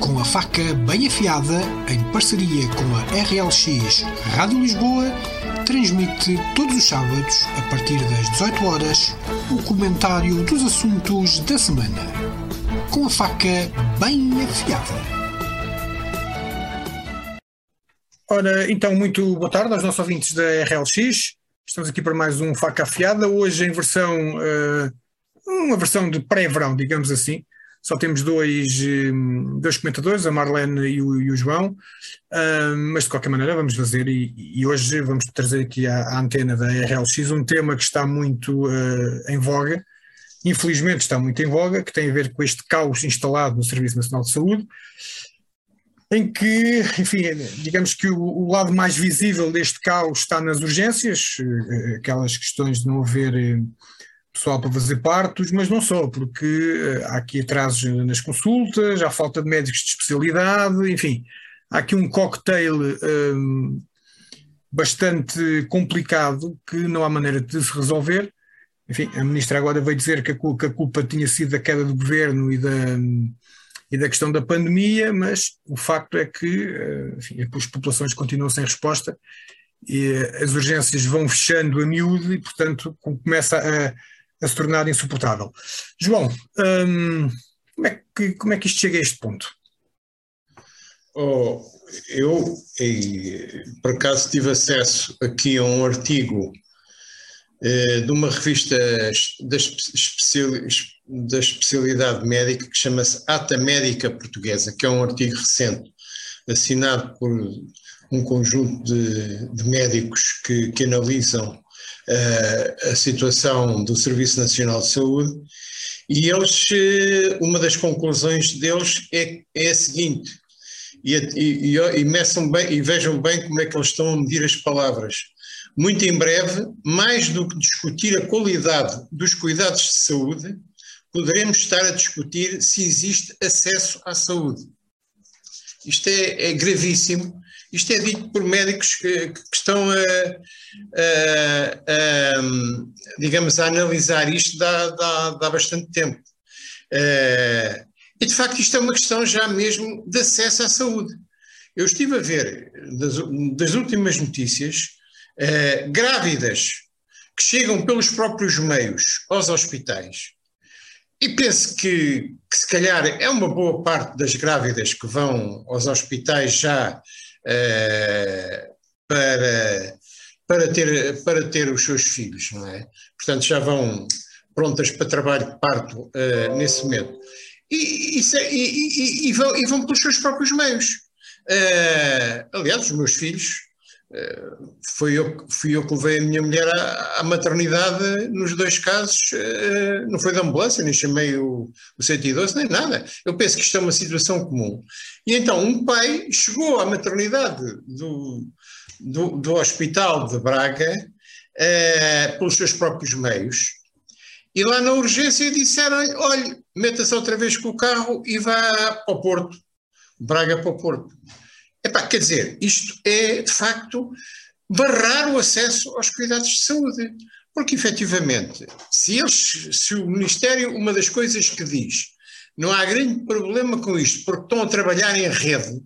com a faca bem afiada, em parceria com a RLX Rádio Lisboa, transmite todos os sábados, a partir das 18 horas, o comentário dos assuntos da semana. Com a faca bem afiada. Ora, então, muito boa tarde aos nossos ouvintes da RLX. Estamos aqui para mais um Faca Afiada, hoje em versão, uh, uma versão de pré-verão, digamos assim. Só temos dois, um, dois comentadores, a Marlene e o, e o João, uh, mas de qualquer maneira vamos fazer e, e hoje vamos trazer aqui à, à, antena da RLX um tema que está muito uh, em voga, infelizmente está muito em voga, que tem a ver com este caos instalado no Serviço Nacional de Saúde em que, enfim, digamos que o, o, lado mais visível deste caos está nas urgências, eh, aquelas questões de não haver eh, pessoal para fazer partos, mas não só, porque eh, há aqui atrasos nas consultas, há falta de médicos de especialidade, enfim, há aqui um cocktail um, bastante complicado que não há maneira de se resolver. Enfim, a ministra agora veio dizer que a, que a culpa tinha sido da queda do governo e da e da questão da pandemia, mas o facto é que eh, enfim, as populações continuam sem resposta e eh, as urgências vão fechando a miúdo e, portanto, começa a, a se tornar insuportável. João, hum, como, é que, como é que isto chega a este ponto? Oh, eu, por acaso, tive acesso aqui a um artigo eh, de uma revista da, da especialidade médica que chama-se Ata Médica Portuguesa, que é um artigo recente, assinado por um conjunto de, de médicos que, que analisam a situação do Serviço Nacional de Saúde, e eles, uh, uma das conclusões deles é, é a seguinte, e, e, e, e, bem, e vejam bem como é que eles estão a medir as palavras muito em breve, mais do que discutir a qualidade dos cuidados de saúde, poderemos estar a discutir se existe acesso à saúde. Isto é, é gravíssimo. Isto é dito por médicos que, que estão a, a, a, digamos, a analisar isto há, bastante tempo. Uh, e de facto isto é uma questão já mesmo de acesso à saúde. Eu estive a ver das, das últimas notícias eh, grávidas que chegam pelos próprios meios aos hospitais, e penso que, que, se calhar é uma boa parte das grávidas que vão aos hospitais já para, para, ter, para ter os seus filhos, não é? Portanto, já vão prontas para trabalho de parto uh, nesse momento. E, e, e, e, vão, e vão pelos seus próprios meios. Uh, aliás, os meus filhos foi eu, fui eu que levei a minha mulher à, à maternidade nos dois casos, uh, não foi da ambulância, nem chamei o, o 112, nem nada. Eu penso que isto é uma situação comum. E então um pai chegou à maternidade do, do, do hospital de Braga uh, pelos seus próprios meios, e lá na urgência disseram olha, meta-se outra vez com o carro e vá para o Porto, Braga para o Porto. Epá, quer dizer, isto é, de facto, barrar o acesso aos cuidados de saúde. Porque, efetivamente, se, eles, se o Ministério, uma das coisas que diz, não há grande problema com isto, porque estão a trabalhar em rede,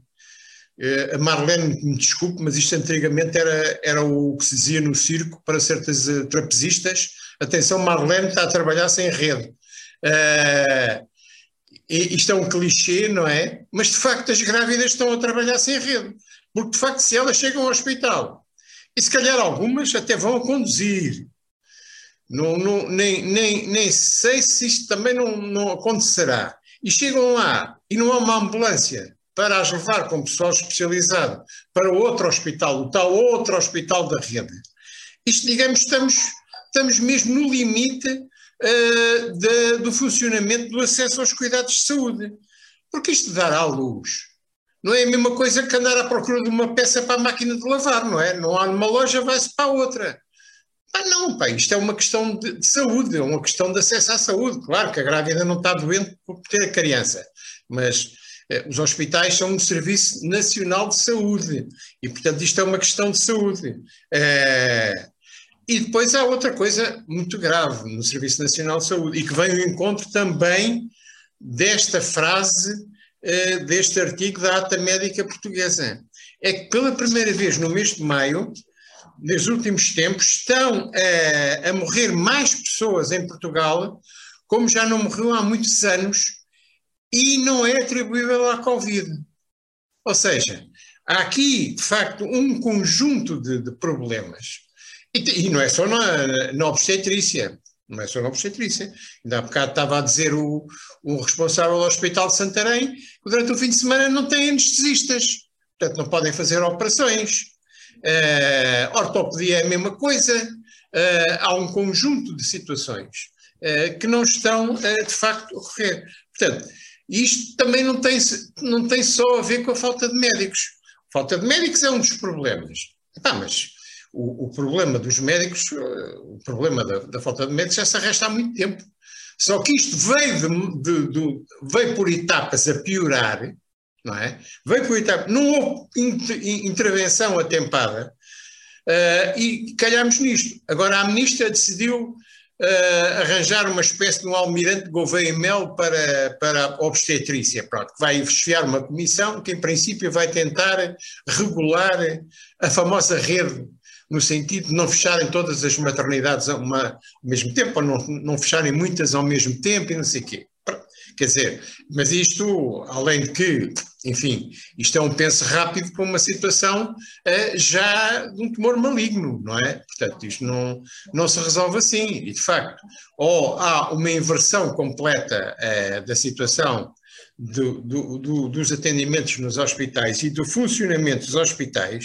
eh, a Marlene, me desculpe, mas isto antigamente era, era o que se dizia no circo para certas eh, trapezistas. Atenção, Marlene está a trabalhar sem rede. Uh, isto é um clichê, não é? Mas de facto as grávidas estão a trabalhar sem rede. Porque de facto, se elas chegam ao hospital, e se calhar algumas até vão a conduzir, não, não, nem, nem, nem sei se isto também não, não acontecerá. E chegam lá e não há uma ambulância para as levar com pessoal especializado para outro hospital, o tal outro hospital da rede. Isto, digamos, estamos, estamos mesmo no limite uh, de, do funcionamento do acesso aos cuidados de saúde. Porque isto dar à luz não é a mesma coisa que andar à procura de uma peça para a máquina de lavar, não é? Não há numa loja, vai-se para a outra. Ah, não, pá, isto é uma questão de, de, saúde, é uma questão de acesso à saúde. Claro que a grávida não está doente por ter a criança, mas eh, os hospitais são um serviço nacional de saúde e, portanto, isto é uma questão de saúde. Eh, e depois há outra coisa muito grave no Serviço Nacional de Saúde e que vem ao encontro também desta frase uh, deste artigo da Ata Médica Portuguesa. É que pela primeira vez no mês de maio, nos últimos tempos, estão a, a morrer mais pessoas em Portugal, como já não morreu há muitos anos, e não é atribuível à Covid. Ou seja, há aqui, de facto, um conjunto de, de problemas. E, e, não é só na, na obstetrícia, não é só na obstetrícia. Ainda há bocado estava a dizer o, o responsável do Hospital de Santarém que durante o fim de semana não tem anestesistas, portanto não podem fazer operações. Uh, ortopedia é a mesma coisa. Uh, há um conjunto de situações uh, que não estão, de facto, a ocorrer. Portanto, isto também não tem, não tem só a ver com a falta de médicos. Falta de médicos é um dos problemas. Ah, mas o, o, problema dos médicos, o problema da, da, falta de médicos já se arrasta há muito tempo. Só que isto veio, de, de, de, veio por etapas a piorar, não é? Veio por etapas, não houve intervenção atempada uh, e calhamos nisto. Agora a ministra decidiu uh, arranjar uma espécie de um almirante Gouveia Mel para, para a obstetrícia, pronto, que vai chefiar uma comissão que em princípio vai tentar regular a famosa rede no sentido de não fecharem todas as maternidades ao mesmo tempo, ou não, não fecharem muitas ao mesmo tempo e não sei o quê. Quer dizer, mas isto, além de que, enfim, isto é um penso rápido para uma situação uh, já de um tumor maligno, não é? Portanto, isto não, não se resolve assim. E, de facto, ou há uma inversão completa uh, da situação do, do, do, dos atendimentos nos hospitais e do funcionamento dos hospitais,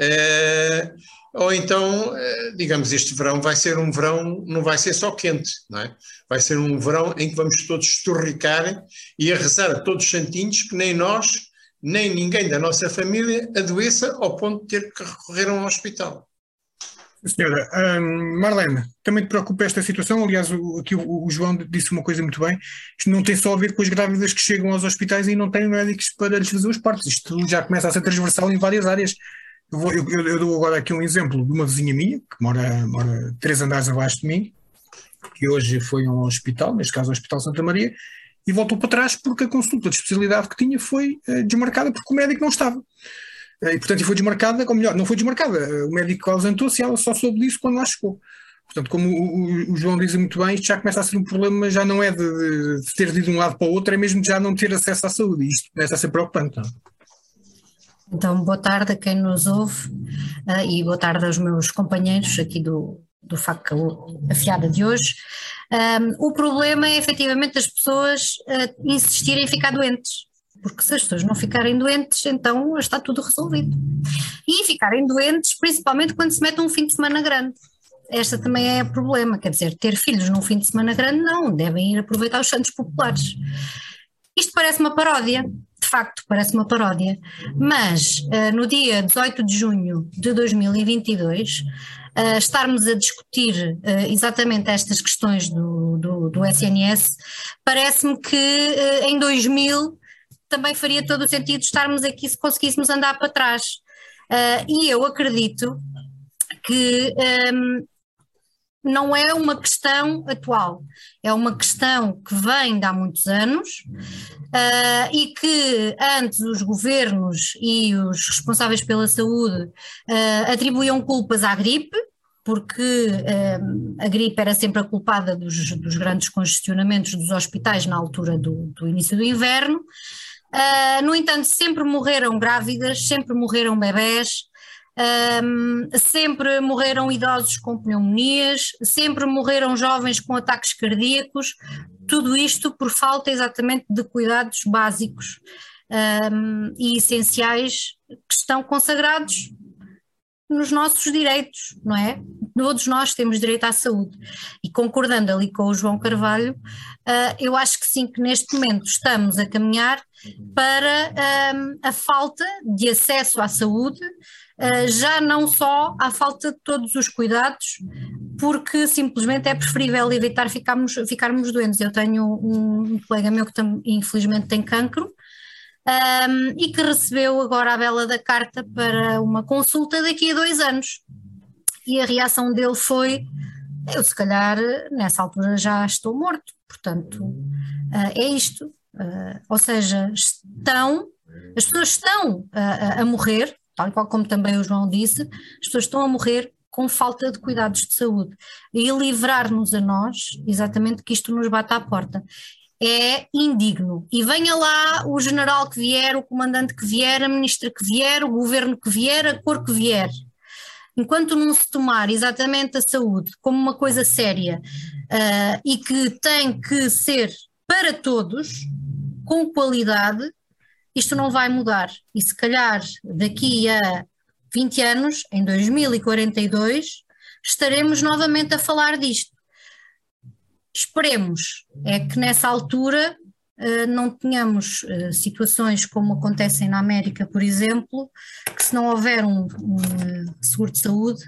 uh, ou então, eh, digamos, este verão vai ser um verão, não vai ser só quente, não é? Vai ser um verão em que vamos todos estorricar e a rezar a todos santinhos que nem nós, nem ninguém da nossa família adoeça ao ponto de ter que recorrer a um hospital. Senhora, um, Marlene, também te preocupa esta situação? Aliás, o, aqui o, o, João disse uma coisa muito bem: isto não tem só a ver com as grávidas que chegam aos hospitais e não têm médicos para lhes fazer os partos. Isto já começa a ser transversal em várias áreas. Eu, eu, eu, dou agora aqui um exemplo de uma vizinha minha, que mora, mora três andares abaixo de mim, que hoje foi a um hospital, neste caso o Hospital Santa Maria, e voltou para trás porque a consulta de especialidade que tinha foi uh, desmarcada porque o médico não estava. Uh, e portanto foi desmarcada, ou melhor, não foi desmarcada, uh, o médico ausentou-se e ela só soube disso quando lá chegou. Portanto, como o, o, João diz muito bem, isto já começa a ser um problema, já não é de, de ter ido de um lado para o outro, é mesmo de já não ter acesso à saúde, isto começa a ser preocupante. Não? Então, boa tarde a quem nos ouve uh, e boa tarde aos meus companheiros aqui do, do Faca Afiada de hoje. Um, o problema é efetivamente as pessoas uh, insistirem em ficar doentes. Porque se as pessoas não ficarem doentes, então está tudo resolvido. E ficarem doentes, principalmente quando se mete um fim de semana grande. Esta também é o problema, quer dizer, ter filhos num fim de semana grande, não, devem ir aproveitar os santos populares. Isto parece uma paródia, de facto parece uma paródia, mas uh, no dia 18 de junho de 2022, uh, eh, estarmos a discutir uh, exatamente estas questões do, do, do SNS, parece-me que em 2000 também faria todo o sentido estarmos aqui se conseguíssemos andar para trás. e eu acredito que um, ehm, não é uma questão atual, é uma questão que vem de há muitos anos uh, e que antes os governos e os responsáveis pela saúde uh, atribuíam culpas à gripe, porque uh, a gripe era sempre a culpada dos, dos, grandes congestionamentos dos hospitais na altura do, do início do inverno. no entanto, sempre morreram grávidas, sempre morreram bebés, um, sempre morreram idosos com pneumonias, sempre morreram jovens com ataques cardíacos, tudo isto por falta exatamente de cuidados básicos um, e essenciais que estão consagrados nos nossos direitos, não é? Todos nós temos direito à saúde. E concordando ali com o João Carvalho, uh, eu acho que sim, que neste momento estamos a caminhar para um, a falta de acesso à saúde, já não só à falta de todos os cuidados, porque simplesmente é preferível evitar ficarmos, ficarmos doentes. Eu tenho um colega meu que tam, infelizmente tem cancro um, e que recebeu agora a bela da carta para uma consulta daqui a dois anos. E a reação dele foi: eu, se calhar, nessa altura já estou morto, portanto, uh, é isto. Uh, ou seja, estão, as pessoas estão a, morrer, tal qual como também o João disse, as pessoas estão a morrer com falta de cuidados de saúde e livrar-nos a nós, exatamente que isto nos bate à porta. É indigno. E venha lá o general que vier, o comandante que vier, a ministra que vier, o governo que vier, a cor que vier. Enquanto não se tomar exatamente a saúde como uma coisa séria uh, e que tem que ser para todos, com qualidade, isto não vai mudar. E se calhar daqui a 20 anos, em 2042, estaremos novamente a falar disto. Esperemos é que nessa altura uh, não tenhamos uh, situações como acontecem na América, por exemplo, que se não houver um, um uh, seguro de saúde,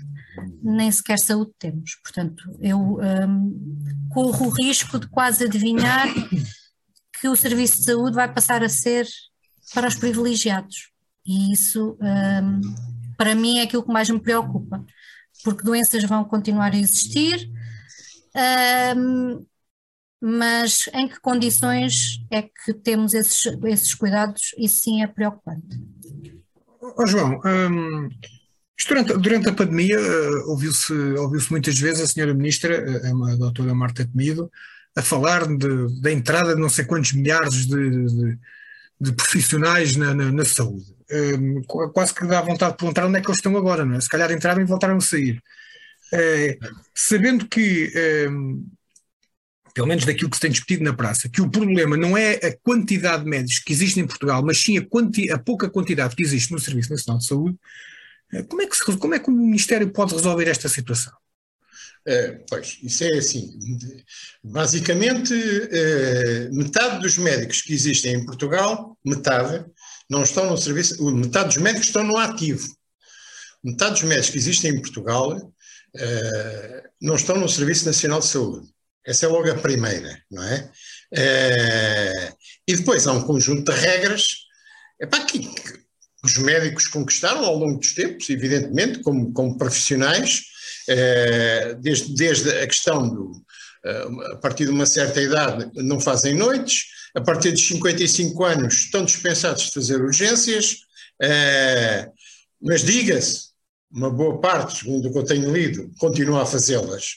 nem sequer saúde temos. Portanto, eu um, corro o risco de quase adivinhar que o serviço de saúde vai passar a ser para os privilegiados. E isso, um, para mim, é aquilo que mais me preocupa, porque doenças vão continuar a existir, um, mas em que condições é que temos esses, esses cuidados? Isso sim é preocupante. Oh, João, um, durante, durante, a pandemia uh, ouviu-se ouviu muitas vezes a senhora ministra, a, a doutora Marta Temido, a falar da entrada de não sei quantos milhares de, de, de profissionais na, na, na saúde. Um, quase que dá vontade de perguntar onde é que eles estão agora, não é? Se calhar entraram e voltaram a sair. Uh, sabendo que, um, pelo menos daquilo que se tem discutido na praça, que o problema não é a quantidade de médicos que existem em Portugal, mas sim a, a pouca quantidade que existe no Serviço Nacional de Saúde, uh, como é, que se, como é que o Ministério pode resolver esta situação? Uh, pois, isso é assim. Basicamente, uh, metade dos médicos que existem em Portugal, metade, não estão no serviço, metade dos médicos estão no ativo. Metade dos médicos que existem em Portugal uh, não estão no Serviço Nacional de Saúde. Essa é logo a primeira, não é? e depois há um conjunto de regras epá, que, que os médicos conquistaram ao longo dos tempos, evidentemente, como, como profissionais, desde, desde a questão do, eh, a partir de uma certa idade não fazem noites, a partir de 55 anos estão dispensados de fazer urgências, eh, mas diga-se, uma boa parte, segundo o que eu tenho lido, continua a fazê-las.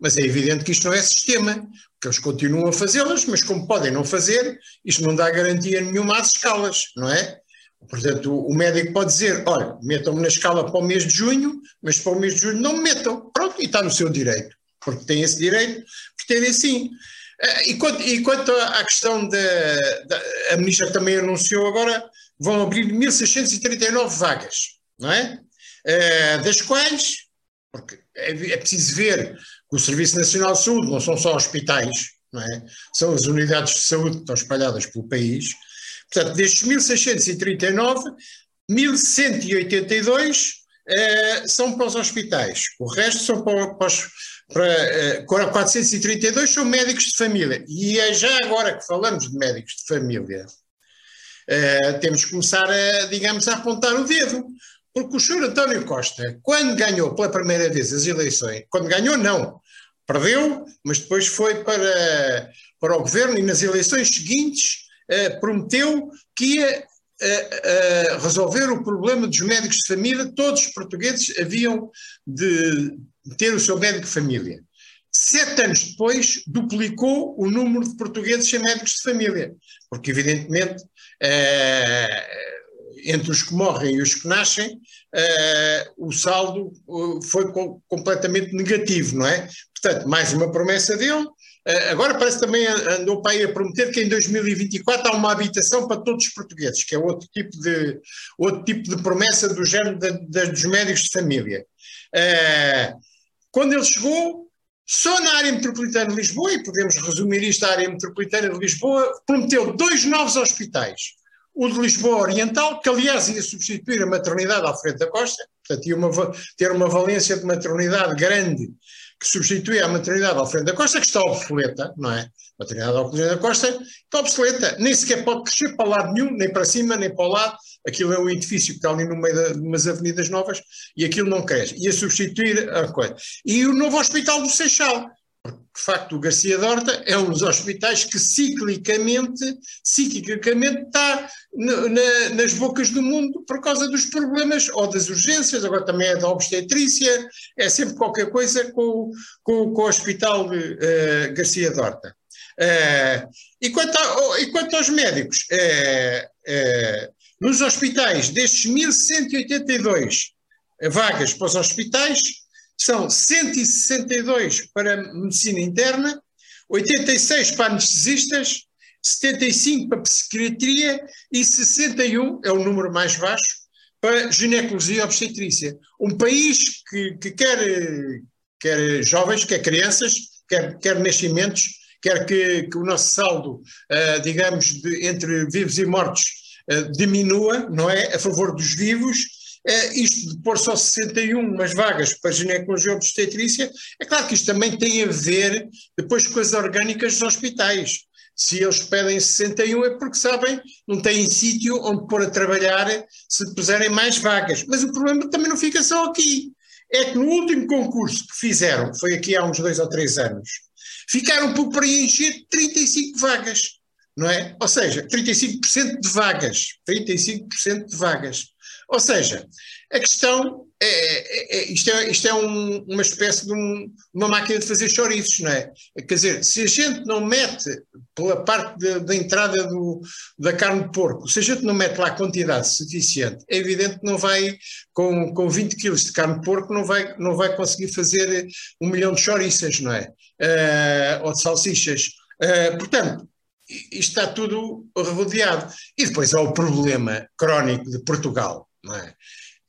Mas é evidente que isto não é sistema, porque eles continuam a fazê-las, mas como podem não fazer, isto não dá garantia nenhuma às escalas, não é? Portanto, o médico pode dizer: olha, metam-me na escala para o mês de junho, mas para o mês de julho não me metam. Pronto, e está no seu direito, porque tem esse direito, pretendem sim. Eh, e quanto, e quanto à questão da. A ministra também anunciou agora, vão abrir 1.639 vagas, não é? Uh, das quais, porque é, é preciso ver que o Serviço Nacional de Saúde não são só hospitais, não é? São as unidades de saúde que estão espalhadas pelo país Portanto, destes 1639, 1182 eh, são para os hospitais, o resto são para, para, para eh, 432 são médicos de família. E é já agora que falamos de médicos de família, eh, temos que começar a, digamos, a apontar o dedo. Porque o senhor António Costa, quando ganhou pela primeira vez as eleições, quando ganhou, não, perdeu, mas depois foi para, para o governo e nas eleições seguintes eh, prometeu que ia eh, eh, resolver o problema dos médicos de família, todos os portugueses haviam de ter o seu médico de família. Sete anos depois, duplicou o número de portugueses sem médicos de família, porque, evidentemente, entre os que morrem e os que nascem, o saldo foi completamente negativo, não é? Portanto, mais uma promessa dele, eh, agora parece também andou para aí a prometer que em 2024 há uma habitação para todos os portugueses, que é outro tipo de, outro tipo de promessa do género de, dos médicos de família. Uh, quando ele chegou, só na área metropolitana de Lisboa, e podemos resumir isto à área metropolitana de Lisboa, prometeu dois novos hospitais. O de Lisboa Oriental, que aliás ia substituir a maternidade Alfredo da Costa, portanto ia uma, ter uma valência de maternidade grande que substitui a maternidade Alfredo da Costa, que está obsoleta, não é? A maternidade Alfredo da Costa está obsoleta, nem sequer pode crescer para lado nenhum, nem para cima, nem para o lado. Aquilo é um edifício que está ali no meio de umas avenidas novas e aquilo não cresce. Ia substituir a coisa. E o novo Hospital do Seixal, Porque, de facto, o Garcia Dorta é um dos hospitais que ciclicamente, ciclicamente está na, na, nas bocas do mundo por causa dos problemas ou das urgências, agora também é da obstetrícia, é sempre qualquer coisa com, com, com o Hospital uh, Garcia Dorta. Uh, e, quanto a, e, quanto aos médicos, uh, nos hospitais, destes 1182 vagas para os hospitais, são 162 para medicina interna, 86 para anestesistas, 75 para psiquiatria e 61, é o número mais baixo, para ginecologia e obstetrícia. Um país que, que quer, quer jovens, quer crianças, quer, quer nascimentos, quer que, que o nosso saldo, uh, digamos, de, entre vivos e mortos uh, diminua, não é? A favor dos vivos, isto de pôr só 61 umas vagas para ginecologia e obstetrícia, é claro que isto também tem a ver depois com as orgânicas dos hospitais. Se eles pedem 61 é porque sabem, não têm sítio onde pôr a trabalhar se puserem mais vagas. Mas o problema também não fica só aqui. É que no último concurso que fizeram, foi aqui há uns dois ou três anos, ficaram por preencher 35 vagas, não é? Ou seja, 35% de vagas. 35% de vagas. Ou seja, a questão é, é, é isto é, isto é um, uma espécie de um, uma máquina de fazer chouriços, não é? Quer dizer, se a gente não mete pela parte da entrada do, da carne de porco, se a gente não mete lá a quantidade suficiente, é evidente que não vai, com, com 20 quilos de carne de porco, não vai, não vai conseguir fazer um milhão de chouriças, não é? Uh, ou de salsichas. Uh, portanto, isto está tudo rodeado. E depois há o problema crónico de Portugal é?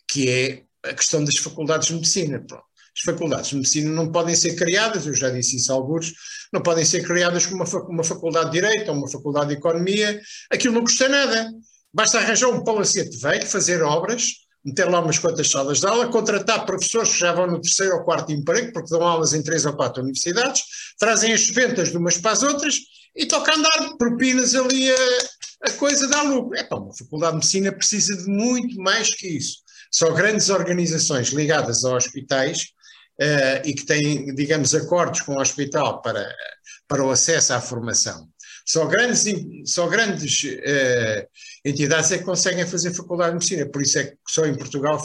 que é a questão das faculdades de medicina. Pronto. As faculdades de medicina não podem ser criadas, eu já disse isso a alguns, não podem ser criadas como uma, faculdade de Direito ou uma faculdade de Economia, aquilo não custa nada. Basta arranjar um palacete velho, fazer obras, meter lá umas quantas salas de aula, contratar professores que já vão no terceiro ou quarto emprego, porque dão aulas em três ou quatro universidades, trazem as ventas de umas para as outras e toca andar propinas ali a, a coisa dá lucro. É, pá, uma faculdade de medicina precisa de muito mais que isso. Só grandes organizações ligadas a hospitais uh, e que têm, digamos, acordos com o hospital para, para o acesso à formação. Só grandes, só grandes uh, entidades é que conseguem fazer faculdade de medicina, por isso é que só em Portugal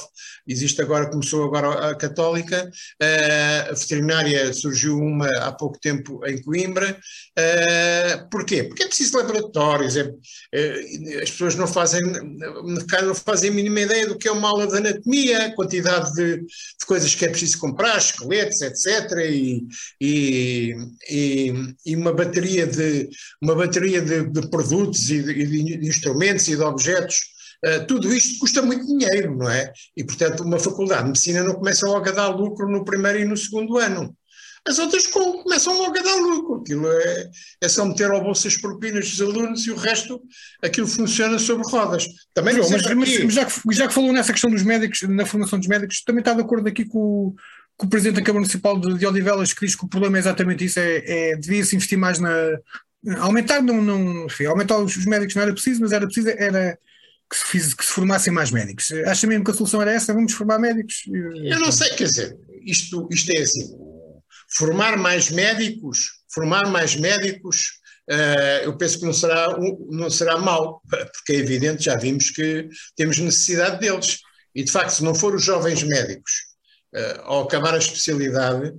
existe agora, começou agora a católica, uh, a veterinária surgiu uma há pouco tempo em Coimbra, uh, porquê? Porque é preciso laboratórios, é, uh, as pessoas não fazem, não fazem a mínima ideia do que é uma aula de anatomia, a quantidade de, de coisas que é preciso comprar, esqueletos, etc, e, e, e, e uma bateria de, uma bateria de, de produtos e de, de instrumentos e de objetos, uh, tudo isto custa muito dinheiro, não é? E, portanto, uma faculdade de medicina não começa logo a dar lucro no primeiro e no segundo ano. As outras começam logo a dar lucro. Aquilo é, é só meter ao bolso as propinas dos alunos e o resto, aquilo funciona sobre rodas. Também mas, mas, mas já, que, já que falou nessa questão dos médicos, na formação dos médicos, também está de acordo aqui com, com o Presidente da Câmara Municipal de, de Odivelas, que diz que o problema é exatamente isso, é, é devia-se investir mais na, Aumentar não, não enfim, aumentar os, médicos não era preciso, mas era preciso era que se, fiz, que se formassem mais médicos. Acha mesmo que a solução era essa? Vamos formar médicos? Eu não sei, quer dizer, isto, isto é assim, formar mais médicos, formar mais médicos, uh, eu penso que não será, não será mau, porque é evidente, já vimos que temos necessidade deles. E de facto, se não for os jovens médicos, uh, ao acabar a especialidade,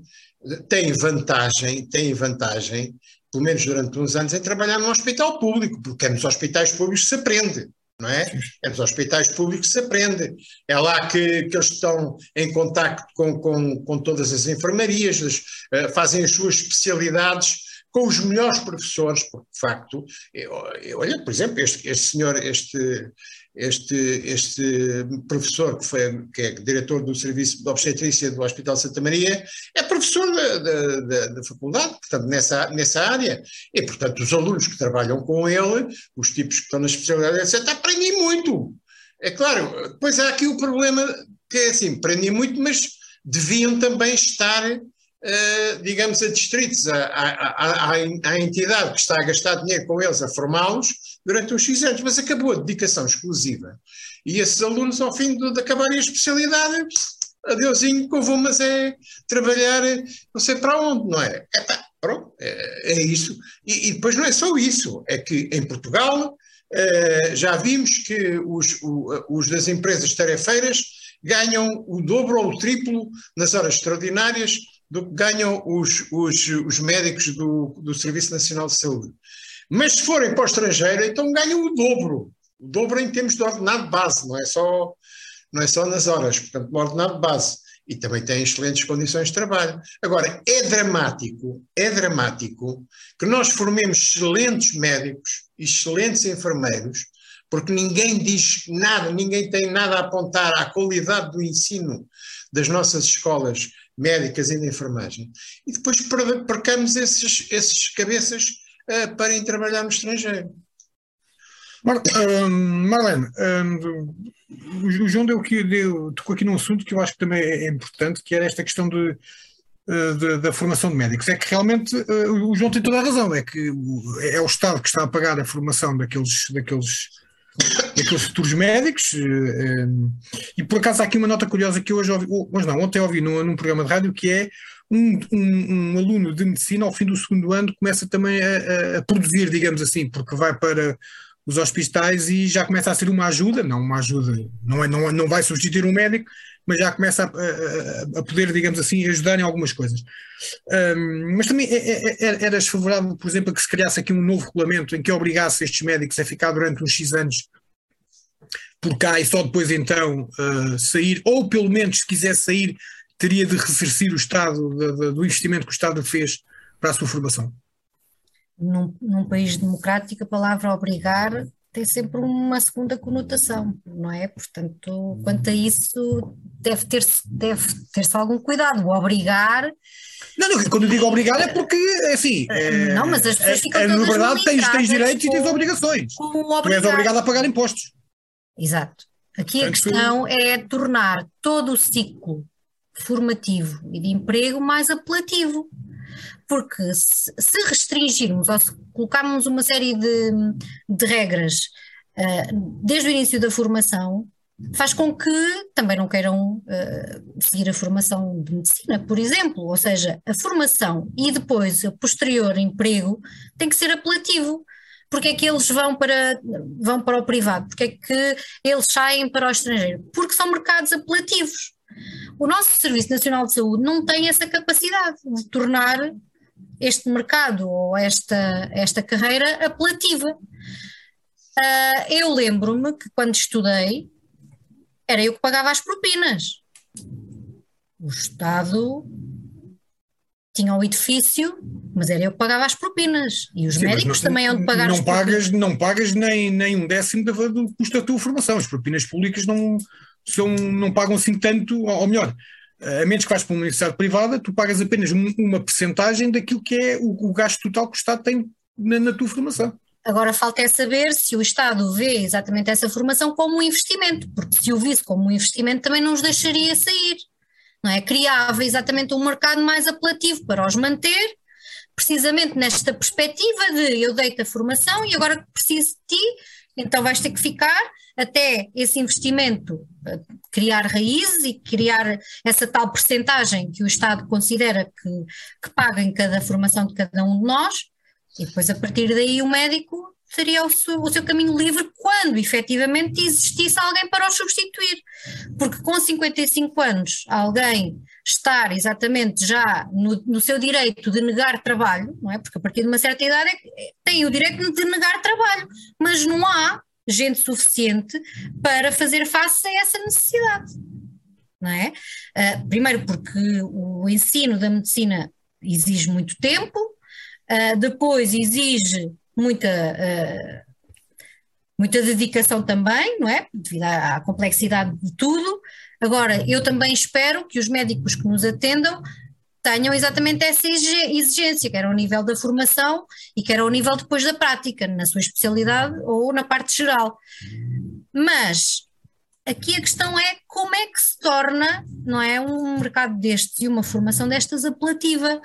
têm vantagem, têm vantagem pelo menos durante uns anos, em trabalhar num hospital público, porque é nos hospitais públicos que se aprende, não é? É nos hospitais públicos que se aprende. É lá que, que eles estão em contacto com, com, com todas as enfermarias, uh, fazem as suas especialidades com os melhores professores, porque de facto, eu, eu, olha, por exemplo, este, este senhor, este, este, este professor que, foi, que é diretor do Serviço de Obstetrícia do Hospital Santa Maria, é professor da, da, da, da, faculdade, portanto, nessa, nessa área. E, portanto, os alunos que trabalham com ele, os tipos que estão na especialidade, etc., aprendem muito. É claro, depois há aqui o problema que é assim, aprendem muito, mas deviam também estar Uh, digamos, a distritos, à, à, à, entidade que está a gastar dinheiro com eles, a formá-los durante uns X anos, mas acabou a dedicação exclusiva. E esses alunos, ao fim de, de acabarem a especialidade, adeusinho, que eu vou, mas é trabalhar não sei para onde, não é? Epá, Pronto, é, é isso. E, e, depois não é só isso, é que em Portugal uh, já vimos que os, o, os das empresas tarefeiras ganham o dobro ou o triplo nas horas extraordinárias do que ganham os, os, os médicos do, do Serviço Nacional de Saúde. Mas se forem para o estrangeiro, então ganham o dobro. O dobro em termos de ordenado base, não é só, não é só nas horas, portanto, ordenado base. E também têm excelentes condições de trabalho. Agora, é dramático, é dramático que nós formemos excelentes médicos, excelentes enfermeiros, porque ninguém diz nada, ninguém tem nada a apontar à qualidade do ensino das nossas escolas médicas e de enfermagem. E depois percamos esses, esses cabeças uh, para ir trabalhar no estrangeiro. Mar, um, Marlene, um, o João deu, deu, tocou aqui num assunto que eu acho que também é importante, que era esta questão de, eh, de, da formação de médicos. É que realmente uh, o João tem toda a razão, é que é o Estado que está a pagar a formação daqueles, daqueles aqueles futuros médicos. Eh, eh, e por acaso há aqui uma nota curiosa que hoje ouvi, hoje não, ontem ouvi num, num programa de rádio que é um, um, um, aluno de medicina ao fim do segundo ano começa também a, a, produzir, digamos assim, porque vai para os hospitais e já começa a ser uma ajuda, não uma ajuda, não, é, não, não vai substituir um médico, mas já começa a, a, a poder, digamos assim, ajudar em algumas coisas. Um, mas também é, é, é, eras favorável, por exemplo, a que se criasse aqui um novo regulamento em que obrigasse estes médicos a ficar durante uns X anos por cá e só depois então uh, sair, ou pelo menos se quiser sair, teria de ressarcir o Estado de, de, do investimento que o Estado fez para a sua formação? Num, num país democrático, a palavra obrigar tem sempre uma segunda conotação, não é? Portanto, quanto a isso, deve ter-se deve ter algum cuidado. O obrigar. Não, não, quando eu digo obrigar é porque, é assim. É, não, mas as pessoas ficam. É, na verdade, tens, tens direitos com, e tens obrigações. Tu és obrigado a pagar impostos. Exato. Aqui Portanto, a questão é tornar todo o ciclo formativo e de emprego mais apelativo porque se, restringirmos ou se colocarmos uma série de, de regras uh, desde o início da formação, faz com que também não queiram uh, seguir a formação de medicina, por exemplo. Ou seja, a formação e depois o posterior emprego tem que ser apelativo. Porque é que eles vão para, vão para o privado? Porque é que eles saem para o estrangeiro? Porque são mercados apelativos. O nosso Serviço Nacional de Saúde não tem essa capacidade de tornar este mercado ou esta, esta carreira apelativa. Uh, eu lembro-me que quando estudei, era eu que pagava as propinas. O Estado tinha o edifício, mas era eu que pagava as propinas. E os Sim, médicos não, também hão de pagar não as pagas, propinas. Não pagas nem, nem um décimo do custo da tua formação. As propinas públicas não, são, não pagam assim tanto, ou melhor, a menos que vais para uma universidade privada, tu pagas apenas uma percentagem daquilo que é o, o gasto total que o Estado tem na, na, tua formação. Agora falta é saber se o Estado vê exatamente essa formação como um investimento, porque se o visse como um investimento também não os deixaria sair, não é? Criava exatamente um mercado mais apelativo para os manter, precisamente nesta perspectiva de eu dei-te a formação e agora preciso de ti, então vais ter que ficar até esse investimento criar raízes e criar essa tal percentagem que o Estado considera que, que paga em cada formação de cada um de nós, e depois a partir daí o médico teria o seu, o seu, caminho livre quando efetivamente existisse alguém para o substituir. Porque com 55 anos, alguém estar exatamente já no, no seu direito de negar trabalho, não é? Porque a partir de uma certa idade é, tem o direito de negar trabalho, mas não há gente suficiente para fazer face a essa necessidade. Não é? Uh, primeiro, porque o ensino da medicina exige muito tempo, uh, depois exige muita, uh, muita dedicação também, não é? Devido à, à complexidade de tudo. Agora, eu também espero que os médicos que nos atendam tenham exatamente essa exigência, quer ao nível da formação e quer ao nível depois da prática, na sua especialidade ou na parte geral. Mas aqui a questão é como é que se torna, não é, um mercado destes e uma formação destas apelativa,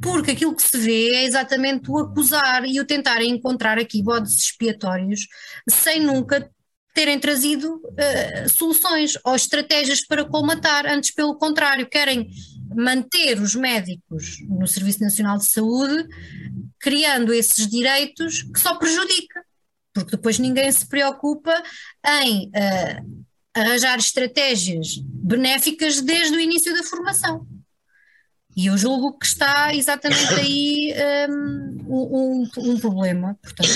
porque aquilo que se vê é exatamente o acusar e o tentar encontrar aqui bodes expiatórios sem nunca terem trazido uh, soluções ou estratégias para colmatar, antes pelo contrário, querem manter os médicos no Serviço Nacional de Saúde, criando esses direitos que só prejudica, porque depois ninguém se preocupa em uh, arranjar estratégias benéficas desde o início da formação. E eu julgo que está exatamente aí um, um, um, problema. Portanto,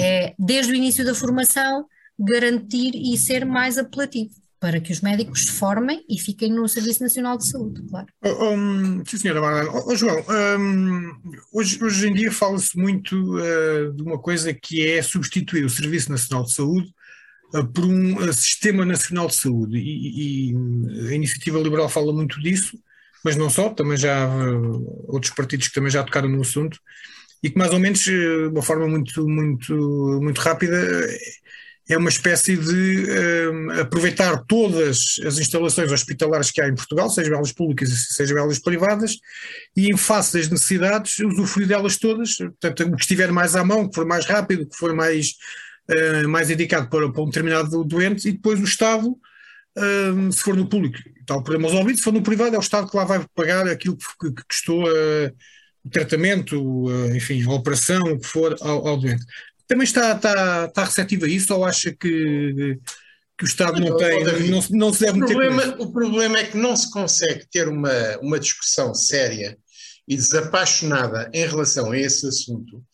é desde o início da formação garantir e ser mais apelativo para que os médicos se formem e fiquem no Serviço Nacional de Saúde, claro. Oh, um, sim, senhora Marlene. Oh, oh, João, um, hoje, hoje em dia fala-se muito uh, de uma coisa que é substituir o Serviço Nacional de Saúde uh, por um uh, Sistema Nacional de Saúde. E, e, a Iniciativa Liberal fala muito disso mas não só, também já outros partidos que também já tocaram no assunto e que mais ou menos de uma forma muito, muito, muito rápida é uma espécie de uh, aproveitar todas as instalações hospitalares que há em Portugal, sejam elas públicas, sejam elas privadas, e em face das necessidades, usufruir delas todas, portanto, o que estiver mais à mão, que for mais rápido, que for mais, uh, mais indicado para, para um determinado doente, e depois o Estado se for no público, está o problema resolvido, se for no privado, é o Estado que lá vai pagar aquilo que, que custou uh, o tratamento, uh, enfim, a operação, o que for ao, ao, doente. Também está, está, está receptivo a isso ou acha que, que o Estado não, tem, não, não se deve o problema, o problema é que não se consegue ter uma, uma discussão séria e desapaixonada em relação a esse assunto,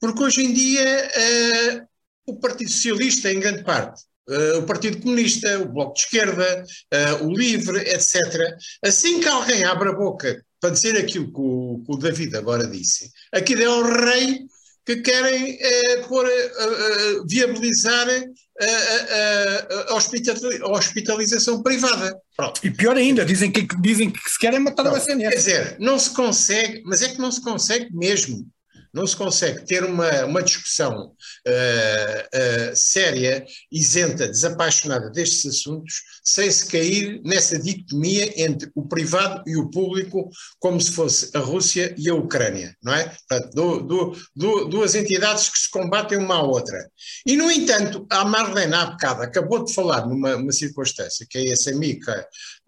porque hoje em dia uh, o Partido Socialista, em grande parte, Uh, o Partido Comunista, o Bloco de Esquerda, uh, o Livre, etc. Assim que alguém abre a boca para dizer aquilo que o, que o David agora disse, aquilo é o rei que querem uh, pôr, viabilizar a, hospitalização privada. Pronto. E pior ainda, dizem que, dizem que se querem matar não, o SNS. Quer dizer, não se consegue, mas é que não se consegue mesmo não se consegue ter uma, uma discussão uh, uh, séria, isenta, desapaixonada destes assuntos, sem se cair nessa dicotomia entre o privado e o público, como se fosse a Rússia e a Ucrânia, não é? Portanto, do, do, do, duas entidades que se combatem uma à outra. E, no entanto, a Marlene, há bocado, acabou de falar numa circunstância, que é esse amigo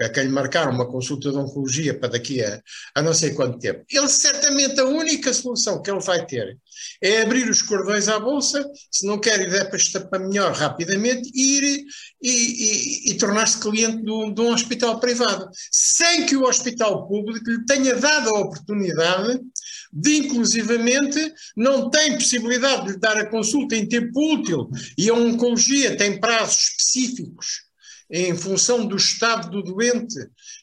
a quem lhe marcaram uma consulta de oncologia para daqui a, a não sei quanto tempo. Ele, certamente, a única solução que ele vai ter é abrir os cordões à bolsa, se não quer ir para estapar melhor rapidamente, ir e, e, e tornar-se cliente um, de um hospital privado, sem que o hospital público lhe tenha dado a oportunidade de, inclusivamente, não tem possibilidade de lhe dar a consulta em tempo útil e a oncologia tem prazos específicos em função do estado do doente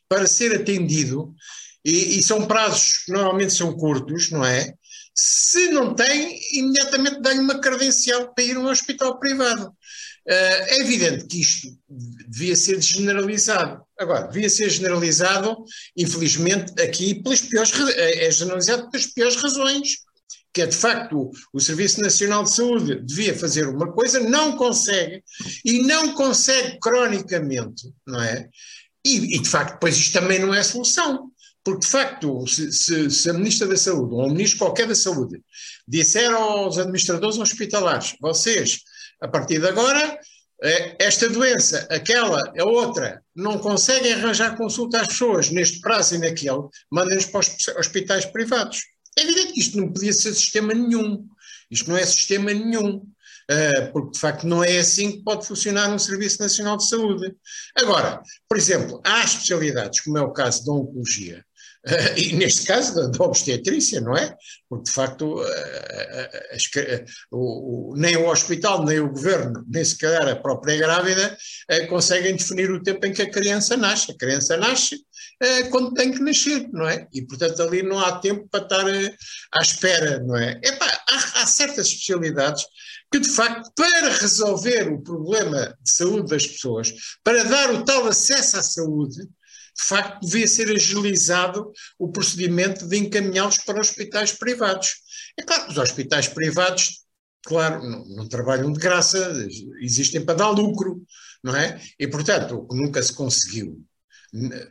para ser atendido, e, e são prazos que normalmente são curtos, não é? Se não tem, imediatamente dá-lhe uma credencial para ir a um hospital privado. Uh, é evidente que isto devia ser generalizado. Agora, devia ser generalizado, infelizmente, aqui pelas piores é, é generalizado pelas piores razões, que é de facto o Serviço Nacional de Saúde devia fazer uma coisa, não consegue, e não consegue cronicamente, não é? E, e de facto, depois isto também não é solução. Porque, de facto, se, se, se, a Ministra da Saúde, ou um Ministro qualquer da Saúde, disser aos administradores hospitalares, vocês, a partir de agora, eh, esta doença, aquela, a outra, não conseguem arranjar consulta às pessoas neste prazo e naquele, mandem-nos para os hospitais privados. É evidente que isto não podia ser sistema nenhum. Isto não é sistema nenhum. Uh, porque de facto não é assim que pode funcionar um Serviço Nacional de Saúde. Agora, por exemplo, há especialidades, como é o caso da oncologia, Uh, e neste caso da, da, obstetrícia, não é? Porque de facto uh, uh, o, o, nem o hospital, nem o governo, nem sequer a própria grávida conseguem definir o tempo em que a criança nasce. A criança nasce quando tem que nascer, não é? E portanto ali não há tempo para estar à espera, não é? Epá, há, há certas especialidades que de facto para resolver o problema de saúde das pessoas, para dar o tal acesso à saúde, de facto devia ser agilizado o procedimento de encaminhá-los para hospitais privados. É claro que os hospitais privados, claro, não, não, trabalham de graça, existem para dar lucro, não é? E, portanto, o que nunca se conseguiu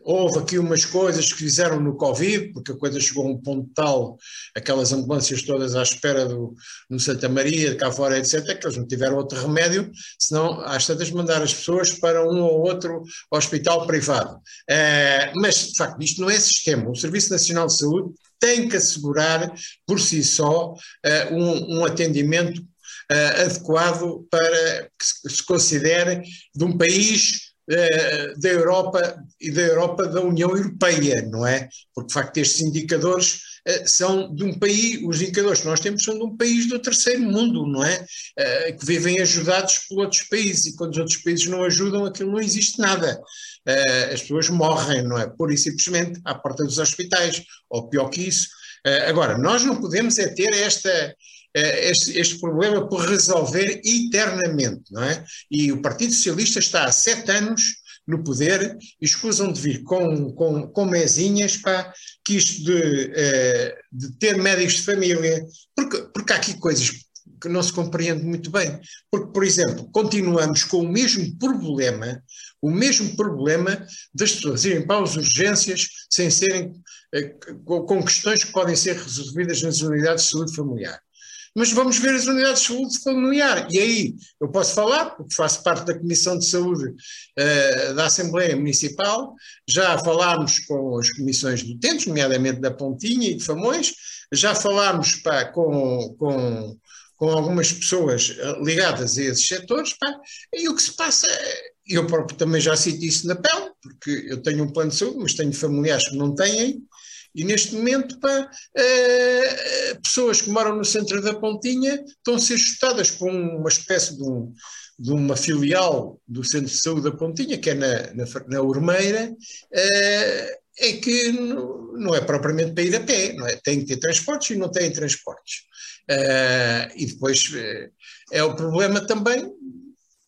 Houve aqui umas coisas que fizeram no Covid, porque a coisa chegou a um ponto tal, aquelas ambulâncias todas à espera do, no Santa Maria, cá fora, etc., que eles não tiveram outro remédio, senão às tantas mandar as pessoas para um ou outro hospital privado. Uh, mas, de facto, isto não é sistema. O Serviço Nacional de Saúde tem que assegurar por si só uh, um, um atendimento uh, adequado para que se considere de um país uh, da Europa e da Europa da União Europeia, não é? Porque de facto estes indicadores uh, são de um país, os indicadores que nós temos são de um país do terceiro mundo, não é? que vivem ajudados por outros países e quando os outros países não ajudam aquilo não existe nada. as pessoas morrem, não é? Por e simplesmente à porta dos hospitais, ou pior que isso. agora, nós não podemos é ter esta eh, este, este, problema por resolver eternamente, não é? E o Partido Socialista está há sete anos no poder e escusam de vir com, com, com mesinhas para que isto de, eh, de ter médicos de família, porque, porque há aqui coisas que não se compreende muito bem. Porque, por exemplo, continuamos com o mesmo problema, o mesmo problema das pessoas irem para as urgências sem serem eh, com questões que podem ser resolvidas nas unidades de saúde familiar mas vamos ver as unidades de saúde familiar. E aí eu posso falar, porque faço parte da Comissão de Saúde uh, da Assembleia Municipal, já falámos com as comissões do Tentes, nomeadamente da Pontinha e de Famões, já falámos pá, com, com, com algumas pessoas eh, ligadas a esses setores, pá, e o que se passa, eu próprio também já sinto isso na pele, porque eu tenho um plano de saúde, mas tenho familiares que não têm, e neste momento, pá, uh, pessoas que moram no centro da Pontinha estão a ser ajustadas por uma espécie de, um, de, uma filial do Centro de Saúde da Pontinha, que é na, na, na Urmeira, uh, é que não, é propriamente para ir a pé, não é? tem que ter transportes e não têm transportes. Uh, e depois é o problema também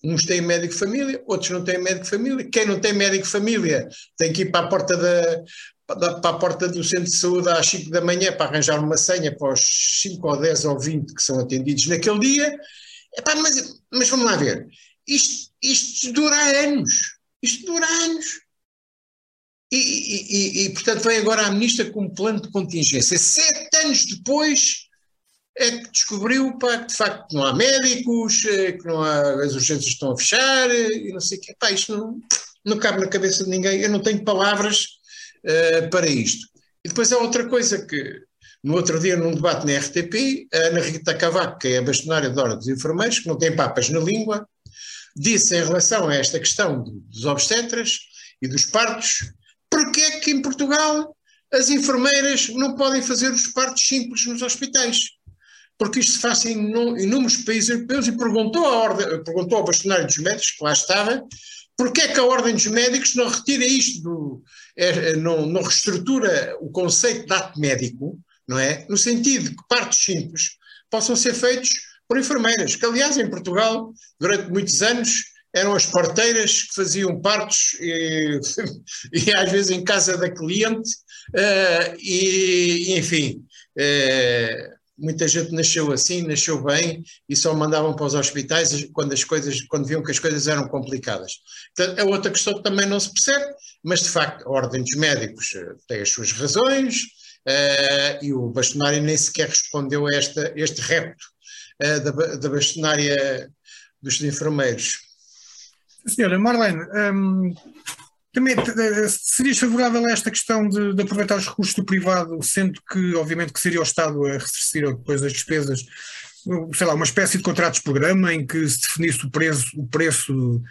Uns têm médico família, outros não têm médico família. Quem não tem médico família tem que ir para a porta da, para a porta do centro de saúde às 5 da manhã para arranjar uma senha para os 5 ou 10 ou 20 que são atendidos naquele dia. Epá, mas, mas vamos lá ver. Isto, isto dura anos. Isto dura anos. E, e, e, e, portanto, vem agora a ministra com um plano de contingência. Sete anos depois é que descobriu pá, que de facto não há médicos, é, que não há, as urgências estão a fechar e não sei o quê. Pá, isto não, não cabe na cabeça de ninguém. Eu não tenho palavras uh, para isto. E depois há outra coisa que, no outro dia, num debate na RTP, a Ana Rita Cavaco, que é a bastonária da Hora dos Enfermeiros, que não tem papas na língua, disse em relação a esta questão dos obstetras e dos partos, porque é que em Portugal as enfermeiras não podem fazer os partos simples nos hospitais? Porque isto se faz em inúmeros países europeus e perguntou, a ordem, perguntou ao bastonário dos médicos, que lá estava, Porquê é que a Ordem dos Médicos não retira isto, do, é, não, não reestrutura o conceito de ato médico, não é? No sentido de que partos simples possam ser feitos por enfermeiras, que aliás em Portugal, durante muitos anos, eram as parteiras que faziam partos e, e às vezes em casa da cliente, uh, e enfim, uh, muita gente nasceu assim, nasceu bem e só mandavam para os hospitais quando as coisas, quando viam que as coisas eram complicadas. Portanto, é outra questão que também não se percebe, mas de facto a Ordem dos Médicos eh, tem as suas razões uh, e o bastonário nem sequer respondeu a esta, este repto uh, da, da bastonária dos enfermeiros. Senhora Marlene, um, também eh, serias favorável a esta questão de, de, aproveitar os recursos do privado, sendo que, obviamente, que seria o Estado a ressarcir depois as despesas, sei lá, uma espécie de contratos de programa em que se definisse o preço, o preço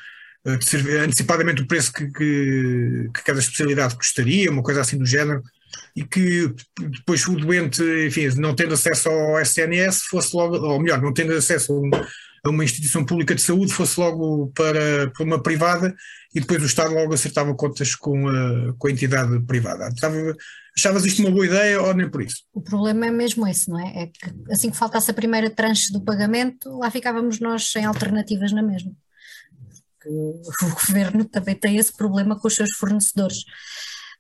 eh, antecipadamente o preço que, que, que, cada especialidade custaria, uma coisa assim do género, e que depois o doente, enfim, não tendo acesso ao SNS, fosse logo, ou melhor, não tendo acesso a um, a uma instituição pública de saúde fosse logo para, para uma privada e depois o Estado logo acertava contas com a, com a entidade privada. Estava, achavas isto uma boa ideia ou nem por isso? O problema é mesmo esse, não é? É que assim que faltasse a primeira tranche do pagamento, lá ficávamos nós sem alternativas na mesma. O governo também tem esse problema com os seus fornecedores.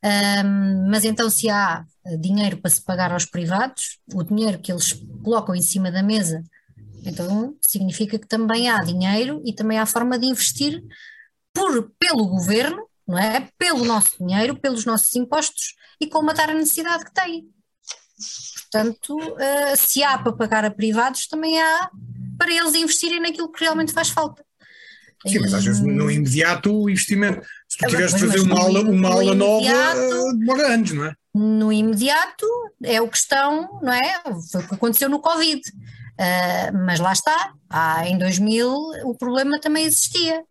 Um, mas então, se há dinheiro para se pagar aos privados, o dinheiro que eles colocam em cima da mesa então, significa que também há dinheiro e também há forma de investir por, pelo governo não é? Pelo nosso dinheiro, pelos nossos impostos e colmatar a necessidade que têm. Portanto, uh, se há para pagar a privados, também há para eles investirem naquilo que realmente faz falta. Sim, mas às vezes no imediato o investimento, se tu tiveres de fazer uma aula, uma aula nova, eh, demora anos, não é? No imediato é o que estão, não é? Foi o que aconteceu no Covid. Uh, mas lá está, em 2000 o problema também existia,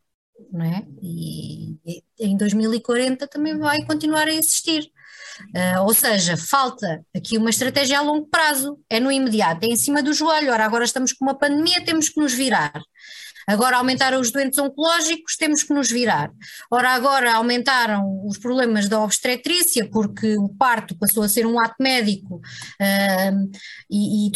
não é? E, e em 2040 também vai continuar a existir. Uh, ou seja, falta aqui uma estratégia a longo prazo, é no imediato, é em cima do joelho. Ora, agora estamos com uma pandemia, temos que nos virar. Agora aumentaram os doentes oncológicos, temos que nos virar. Ora, agora aumentaram os problemas da obstetrícia, porque o parto passou a ser um ato médico uh,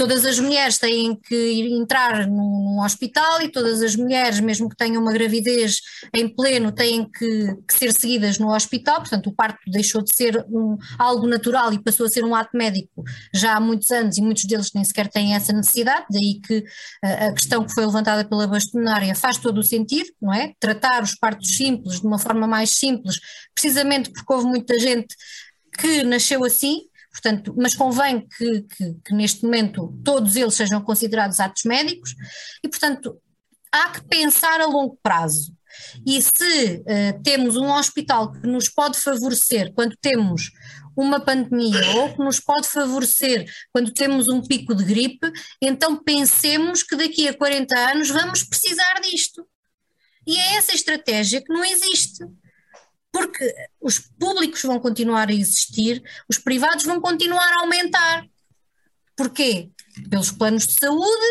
todas as mulheres têm que entrar num, num, hospital e todas as mulheres, mesmo que tenham uma gravidez em pleno, têm que, que ser seguidas no hospital. Portanto, o parto deixou de ser um, algo natural e passou a ser um ato médico já há muitos anos e muitos deles nem sequer têm essa necessidade. Daí que uh, a questão que foi levantada pela bastonária faz todo o sentido, não é? Tratar os partos simples de uma forma mais simples, precisamente porque houve muita gente que nasceu assim, portanto, mas convém que, que, que neste momento todos eles sejam considerados atos médicos e, portanto, há que pensar a longo prazo. E se uh, temos um hospital que nos pode favorecer quando temos uma pandemia ou que nos pode favorecer quando temos um pico de gripe, então pensemos que daqui a 40 anos vamos precisar disto. E é essa estratégia que não existe. Porque os públicos vão continuar a existir, os privados vão continuar a aumentar. Porquê? Pelos planos de saúde,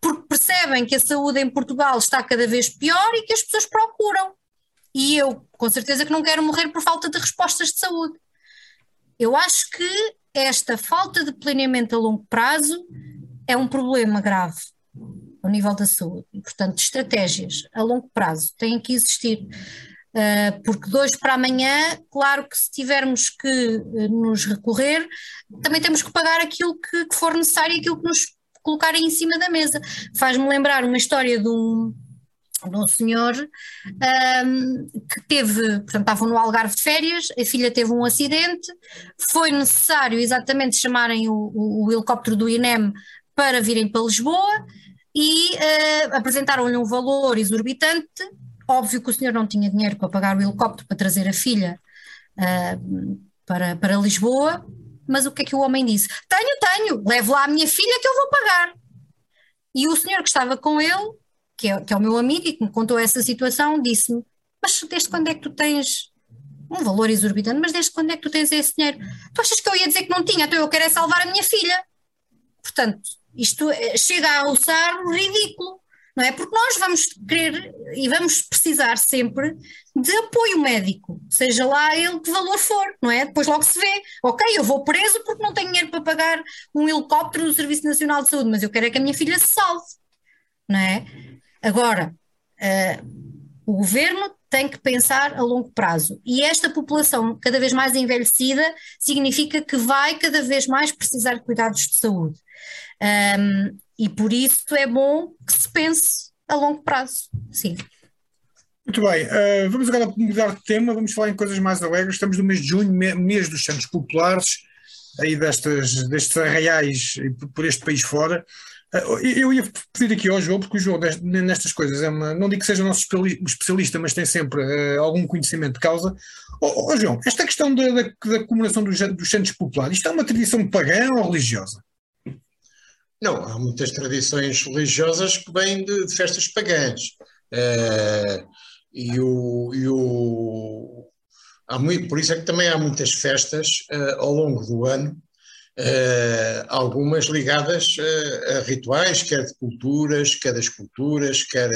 porque percebem que a saúde em Portugal está cada vez pior e que as pessoas procuram. E eu, com certeza, que não quero morrer por falta de respostas de saúde. Eu acho que esta falta de planeamento a longo prazo é um problema grave ao nível da saúde. Portanto, estratégias a longo prazo têm que existir. Uh, porque de hoje para amanhã, claro que se tivermos que uh, nos recorrer, também temos que pagar aquilo que, que for necessário e aquilo que nos colocarem em cima da mesa. Faz-me lembrar uma história de um, de um senhor um, que teve, portanto, estavam no Algarve de férias, a filha teve um acidente, foi necessário exatamente chamarem o, o, o helicóptero do INEM para virem para Lisboa e uh, apresentaram-lhe um valor exorbitante. Óbvio que o senhor não tinha dinheiro para pagar o helicóptero para trazer a filha uh, para, para Lisboa, mas o que é que o homem disse? Tenho, tenho, levo lá a minha filha que eu vou pagar. E o senhor que estava com ele que é, que é o meu amigo e que me contou essa situação, disse-me: Mas desde quando é que tu tens um valor exorbitante? Mas desde quando é que tu tens esse dinheiro? Tu achas que eu ia dizer que não tinha? Então eu quero é salvar a minha filha. Portanto, isto eh, chega a alçar o ridículo, não é? Porque nós vamos querer e vamos precisar sempre de apoio médico, seja lá ele que valor for, não é? Depois logo se vê, ok, eu vou preso porque não tenho dinheiro para pagar um helicóptero no Serviço Nacional de Saúde, mas eu quero é que a minha filha se salve, não é? Agora, uh, o governo tem que pensar a longo prazo. E esta população cada vez mais envelhecida significa que vai cada vez mais precisar de cuidados de saúde. Um, e por isso é bom que se pense a longo prazo. Sim. Muito bem, uh, vamos agora mudar de tema, vamos falar em coisas mais alegres. Estamos no mês de junho, mês dos Santos Populares, aí destas, destes arraiais por este país fora. Ah, eu ia pedir aqui ao João, porque o João nestas coisas é uma, não digo que seja nosso especialista, mas tem sempre uh, algum conhecimento de causa. Oh, oh João, esta questão da, da, da comemoração dos, dos santos populares, isto é uma tradição pagã ou religiosa? Não, há muitas tradições religiosas que vêm de, de festas pagãs. Uh, e o, e o, há muito, por isso é que também há muitas festas uh, ao longo do ano Uh, algumas ligadas a rituais, quer de culturas, quer das culturas, quer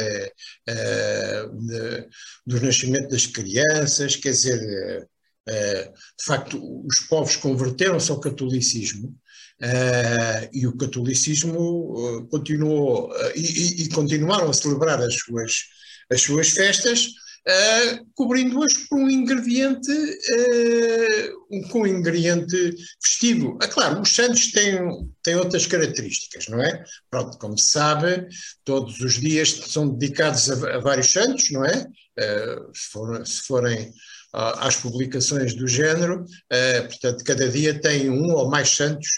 de, do nascimento das crianças, quer dizer, de facto, os povos converteram-se ao catolicismo e o catolicismo continuou e, e, continuaram a celebrar as suas, as suas festas cobrindo-as com um ingrediente, com um ingrediente festivo. Ah, claro, os Santos têm, têm outras características, não é? Pronto, como se sabe, todos os dias são dedicados a, a vários santos, não é? Se, for, se, forem às publicações do género, portanto, cada dia tem um ou mais santos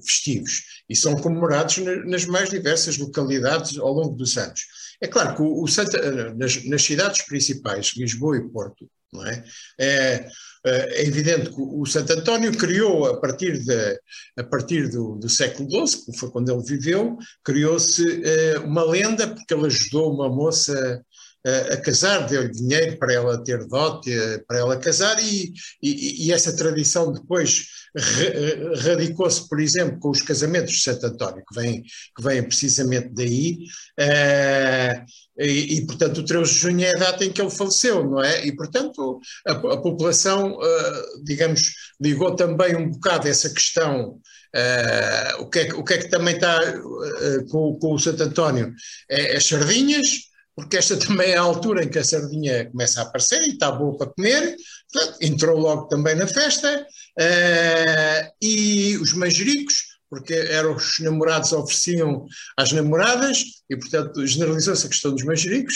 festivos e são comemorados nas mais diversas localidades ao longo dos anos. É claro que o, o Santa, nas, nas, cidades principais, Lisboa e Porto, não é? é é evidente que o Santo António criou, a partir, de, a partir do, do século XII, que foi quando ele viveu, criou-se eh, uma lenda, porque ele ajudou uma moça a casar, deu-lhe dinheiro para ela ter dote, para ela casar, e, e, e essa tradição depois radicou-se, por exemplo, com os casamentos de Santo António, que vêm, que vêm precisamente daí, uh, e, e, portanto o 13 de junho é a data em que ele faleceu, não é? E portanto a, a população, uh, digamos, ligou também um bocado essa questão Uh, o, que é, o, que é, que também está uh, com, com, o Santo António? É, as sardinhas, porque esta também é a altura em que a sardinha começa a aparecer e está boa para comer, portanto, entrou logo também na festa, uh, e os manjericos, porque eram os namorados ofereciam às namoradas, e portanto generalizou-se a questão dos manjericos,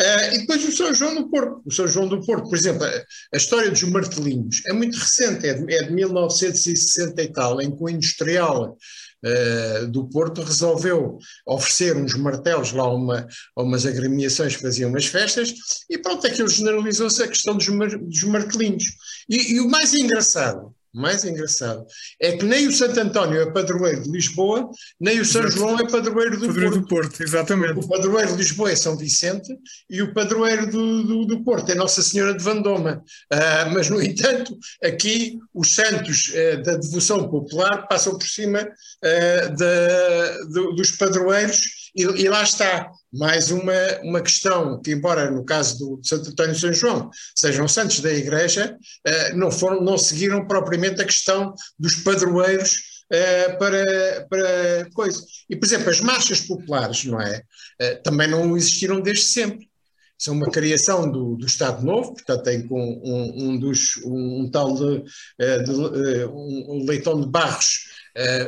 uh, e depois o São João do Porto, o São João do Porto, por exemplo, a, a história dos martelinhos é muito recente, é de, é de 1960 e tal, em que o industrial uh, do Porto resolveu oferecer uns martelos lá a, uma, a umas agremiações que faziam umas festas e pronto, aquilo generalizou-se a questão dos, mar, dos martelinhos. E, e o mais engraçado mais engraçado é que nem o Santo António é padroeiro de Lisboa, nem o São Exato. João é padroeiro do padroeiro Porto. do Porto. Exatamente. O padroeiro de Lisboa é São Vicente e o padroeiro do, do, do Porto é Nossa Senhora de Vandoma. Uh, mas, no entanto, aqui os santos uh, da devoção popular passam por cima uh, da, do, dos padroeiros e, e, lá está, mais uma, uma questão que, embora no caso do Santo António e São João sejam santos da Igreja, uh, não, foram, não seguiram propriamente a questão dos padroeiros uh, para, para coisa. E, por exemplo, as marchas populares, não é? Uh, também não existiram desde sempre. São uma criação do, do Estado Novo, portanto, tem com um, um, dos, um, um tal de, de um Leitão de Barros eh,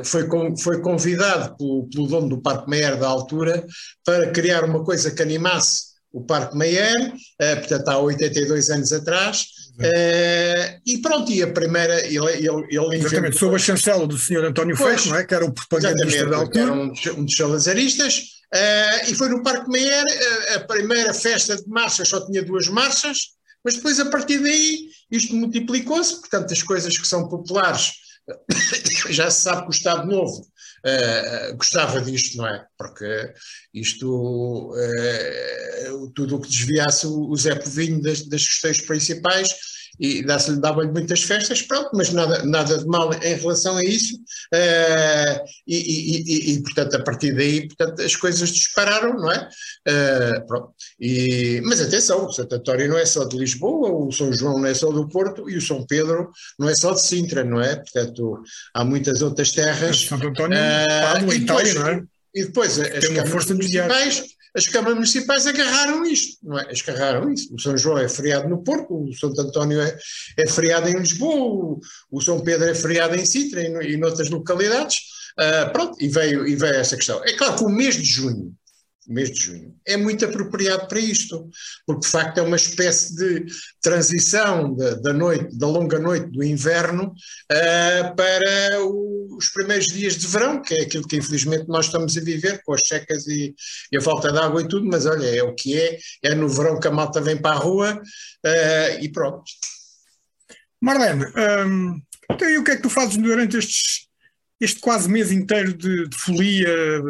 foi, com, foi convidado pelo, pelo, dono do Parque Meyer da altura para criar uma coisa que animasse o Parque Meyer, uh, portanto há 82 anos atrás, uh, e pronto, e a primeira, ele, ele, ele Exatamente, sob a chancela do Sr. António Fecho, não é? que era o propagandista da altura. Era um, um dos salazaristas, uh, e foi no Parque Meyer, a primeira festa de marchas só tinha duas marchas, mas depois a partir daí isto multiplicou-se, portanto as coisas que são populares já se sabe que o Estado Novo uh, gostava disto, não é? Porque isto, uh, tudo o que desviasse o Zé Povinho das, das questões principais e dava-lhe muitas festas, pronto, mas nada, nada de mal em relação a isso, uh, e, e, e, e, portanto a partir daí portanto, as coisas dispararam, não é? Uh, pronto. E, mas atenção, o Santo António não é só de Lisboa, o São João não é só do Porto e o São Pedro não é só de Sintra, não é? Portanto, há muitas outras terras. Santo António, uh, Itália, não é? E depois as câmaras municipais as câmaras municipais agarraram isto, não é? Agarraram isso. O São João é feriado no Porto, o Santo António é, é feriado em Lisboa, o, São Pedro é feriado em Sintra e, e noutras localidades. Uh, pronto, e veio, e veio essa questão. É claro que o mês de junho mês de junho, é muito apropriado para isto, porque de facto é uma espécie de transição da, da noite, da longa noite do inverno uh, para os primeiros dias de verão, que é aquilo que infelizmente nós estamos a viver, com as secas e, e a falta de água e tudo, mas olha, é o que é, é no verão que a malta vem para a rua uh, e pronto. Marlene, um, então e o que é que tu fazes durante estes este quase mês inteiro de, de folia,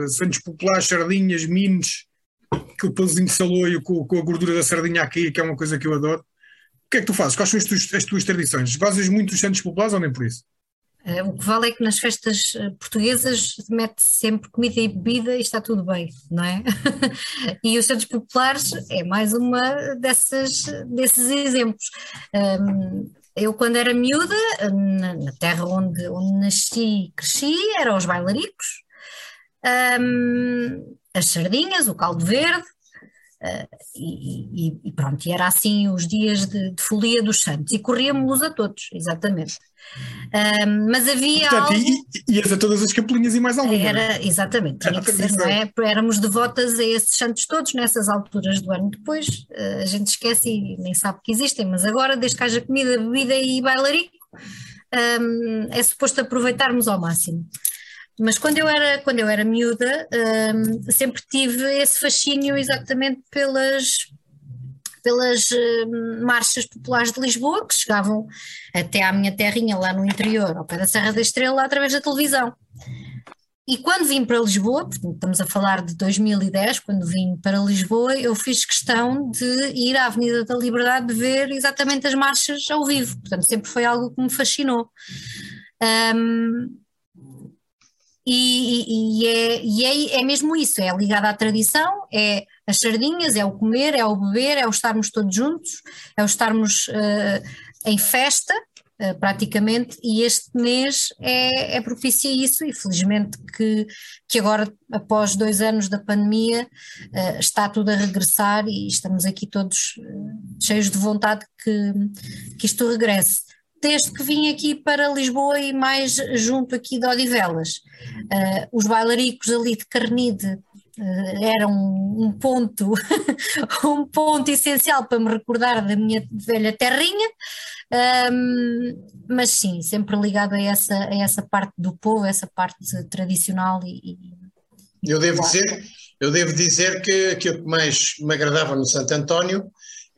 Santos Populares, sardinhas, mines, aquele pãozinho de saloio com, com, a gordura da sardinha aqui, que é uma coisa que eu adoro. O que é que tu fazes? Quais são as tuas, as tuas tradições? Gozas muito dos Santos Populares ou nem por isso? Uh, o que vale é que nas festas eh, portuguesas mete sempre comida e bebida e está tudo bem, não é? e os Santos Populares é mais uma dessas, desses exemplos. Um, eu, quando era miúda, na, na terra onde, onde nasci e cresci, eram os bailaricos, um, as sardinhas, o caldo verde, e, e, pronto, e era assim os dias de, de folia dos santos, e corríamos a todos, exatamente. Mas havia Portanto, algo... E, ias a todas as capelinhas e mais alguma. É? Era, exatamente, tinha que ser, não é? Éramos devotas a esses santos todos nessas alturas do ano. Depois uh, a gente esquece e nem sabe que existem, mas agora, desde que haja comida, bebida e bailarico, um, é suposto aproveitarmos ao máximo. Mas quando eu era, quando eu era miúda, um, sempre tive esse fascínio exatamente pelas, pelas uh, marchas populares de Lisboa, que chegavam até à minha terrinha lá no interior, ao pé da Serra da Estrela, através da televisão. E quando vim para Lisboa, estamos a falar de 2010, quando vim para Lisboa, eu fiz questão de ir à Avenida da Liberdade ver exatamente as marchas ao vivo. Portanto, sempre foi algo que me fascinou. Um, e, e, é, e é, é, mesmo isso, é ligado à tradição, é as sardinhas, é o comer, é o beber, é o estarmos todos juntos, é o estarmos uh, em festa, uh, praticamente, e este mês é, é propício a isso, e felizmente que, que agora, após dois anos da pandemia, uh, está tudo a regressar e estamos aqui todos cheios de vontade que, que isto regresse desde que vim aqui para Lisboa e mais junto aqui de Odivelas. Uh, os bailaricos ali de Carnide uh, eram um ponto, um ponto essencial para me recordar da minha velha terrinha, um, mas sim, sempre ligado a essa, a essa parte do povo, essa parte tradicional e, e eu devo dizer, eu devo dizer que aquilo que mais me agradava no Santo António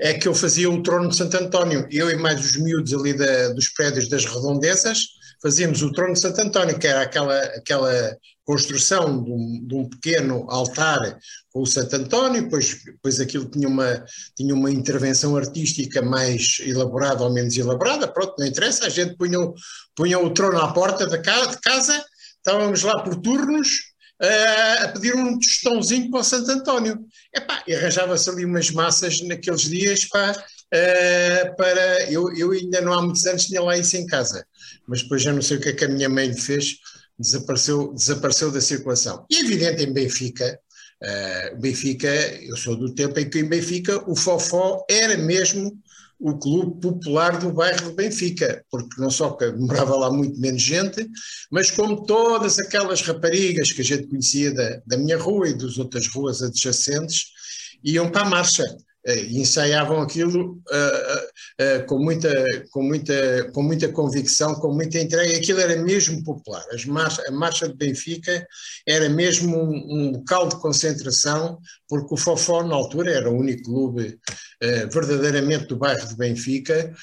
é que eu fazia o trono de Santo António. Eu e mais os miúdos ali da, dos prédios das redondezas fazíamos o trono de Santo António, que era aquela, aquela construção de um, de um, pequeno altar com o Santo António, depois, depois aquilo tinha uma, tinha uma intervenção artística mais elaborada ou menos elaborada, pronto, não interessa, a gente punha, punha o trono à porta da casa, casa, estávamos lá por turnos, a pedir um tostãozinho para o Santo António. E arranjava-se ali umas massas naqueles dias pá, uh, para. Eu, eu ainda não há muitos anos tinha lá isso em casa, mas depois já não sei o que é que a minha mãe fez, desapareceu, desapareceu da circulação. E evidente em Benfica. Uh, Benfica, eu sou do tempo em que em Benfica o Fofó era mesmo o clube popular do bairro de Benfica, porque não só que morava lá muito menos gente, mas como todas aquelas raparigas que a gente conhecia da, da minha rua e das outras ruas adjacentes, iam para a marcha. E ensaiavam aquilo uh, uh, com, muita, com, muita, com muita convicção, com muita entrega. Aquilo era mesmo popular. A Marcha de Benfica era mesmo um, um, local de concentração, porque o Fofó, na altura, era o único clube verdadeiramente do bairro de Benfica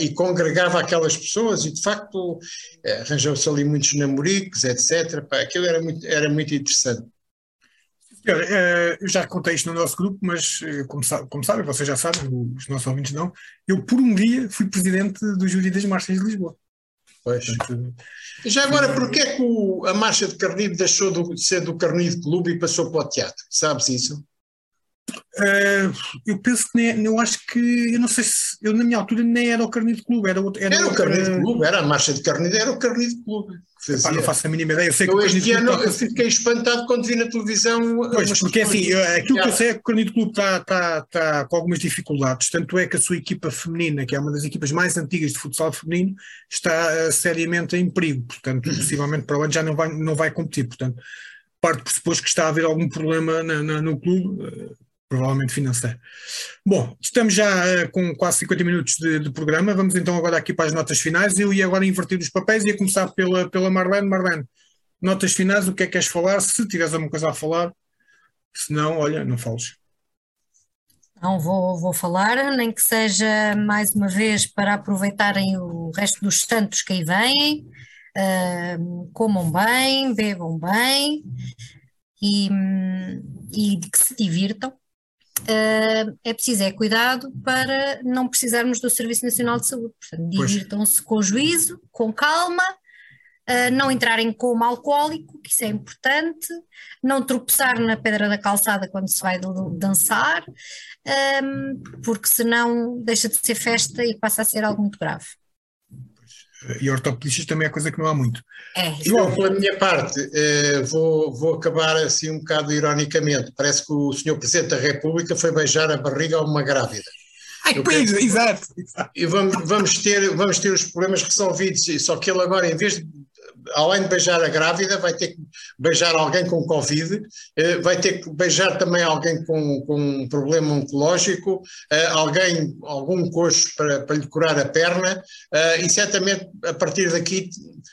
e congregava aquelas pessoas. E, de facto, arranjou-se ali muitos namoricos, etc. Aquilo era muito, era muito interessante. Eh, eu já contei isto no nosso grupo, mas eh, como, sabe, como sabem, vocês já sabem, os nossos ouvintes não, eu por um dia fui presidente do Júri das Marchas de Lisboa. Pois. Portanto, já agora, porquê é que o, a Marcha de Carnido deixou de ser do Carnido Clube e passou para o teatro? Sabes isso? Uh, eu penso que nem, eu acho que eu não sei se eu na minha altura nem era o Carnido Clube, era, outro, era, era o Carnido Clube, era a marcha de Carnido, era o Carnido Clube. Epá, não faço a mínima ideia. Eu, sei eu que este ano eu fiquei espantado quando vi na televisão. Pois, porque assim, aquilo que eu sei é que o Carnido Clube está, está, está com algumas dificuldades, tanto é que a sua equipa feminina, que é uma das equipas mais antigas de futsal feminino, está uh, seriamente em perigo, portanto, possivelmente para o ano já não vai, não vai competir, portanto, parte por supor que está a haver algum problema na, na, no clube, uh, provavelmente financeiro. Bom, estamos já uh, com quase 50 minutos de, de, programa, vamos então agora aqui para as notas finais. Eu ia agora inverter os papéis e ia começar pela, pela Marlene. Marlene, notas finais, o que é que queres falar? Se tiveres alguma coisa a falar, se não, olha, não fales. Não vou, vou falar, nem que seja mais uma vez para aproveitarem o resto dos santos que aí vêm, uh, comam bem, bebam bem e, e que se divirtam é preciso é cuidado para não precisarmos do Serviço Nacional de Saúde. Portanto, divirtam-se com juízo, com calma, uh, não entrarem como alcoólico, que isso é importante, não tropeçar na pedra da calçada quando se vai dançar, um, porque senão deixa de ser festa e passa a ser algo muito grave. E ortopedistas também é coisa que não há muito. É. João, pela minha parte, eh, vou, vou acabar assim um bocado ironicamente. Parece que o senhor Presidente da República foi beijar a barriga a uma grávida. Ai, pois, exato, exato. E vamos, vamos, ter, vamos ter os problemas resolvidos, só que ele agora, em vez de além de beijar a grávida, vai ter que beijar alguém com Covid, eh, vai ter que beijar também alguém com, com um problema oncológico, eh, alguém, algum coxo para, para lhe curar a perna, eh, e certamente a partir daqui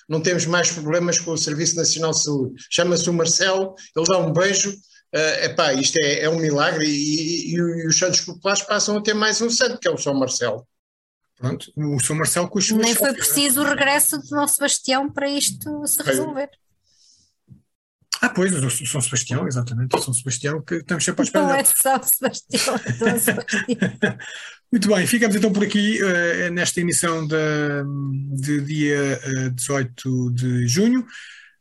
não temos mais problemas com o Serviço Nacional de Saúde. Chama-se o Marcelo, ele dá um beijo, Uh, epá, isto é, é um milagre e, e, e, os santos populares passam a ter mais um santo, que é o São Marcelo. Pronto, o São Marcelo os Nem foi preciso o regresso de São Sebastião para isto se resolver. Ah, pois, o São Sebastião, exatamente, o São Sebastião que estamos sempre a esperar. Não é São Sebastião, é São Sebastião. Muito bem, ficamos então por aqui uh, nesta emissão de, de dia uh, eh, 18 de junho.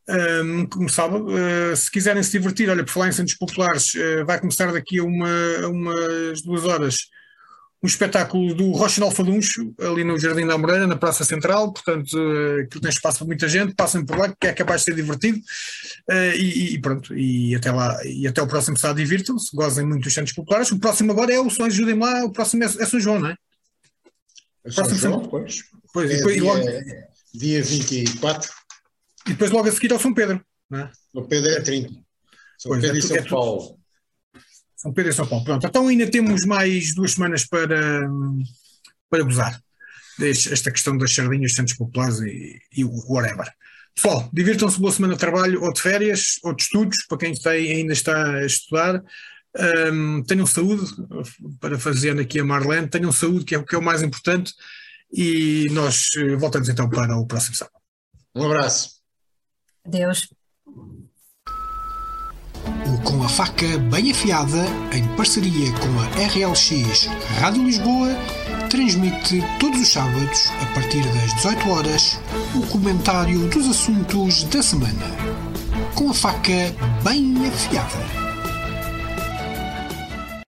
Um, como sábado, uh, se quiserem se divertir, olha, por falar em Santos Populares, vai começar daqui a uma, umas duas horas um espetáculo do Rocha Alfaduncho, ali no Jardim da Moreira, na Praça Central, portanto, uh, aquilo tem espaço para muita gente, passem por lá, que é capaz de ser divertido, uh, e, e, pronto, e até lá, e até o próximo sábado divirtam-se, gozem muito dos Santos Populares, o próximo agora é o São ajudem lá, o próximo é, é São João, não é? é São próximo João, pois. pois é, depois, dia, logo, dia 24. E depois logo a seguir ao São Pedro, não é? O Pedro é 30. São pois, Pedro é, e São é, Paulo. São Pedro e São Paulo. Pronto, então ainda temos mais duas semanas para, para gozar esta questão das sardinhas, Santos Populares e, e whatever. Pessoal, divirtam-se boa semana de trabalho ou de férias ou de estudos, para quem está, ainda está a estudar. Um, tenham saúde, para fazer aqui a Marlene, tenham saúde, que é o que é o mais importante, e nós eh, voltamos então para o próximo sábado. Um abraço. Adeus com a faca bem afiada, em parceria com a RLX Rádio Lisboa, transmite todos os sábados, a partir das 18 horas, o comentário dos assuntos da semana. Com a faca bem afiada.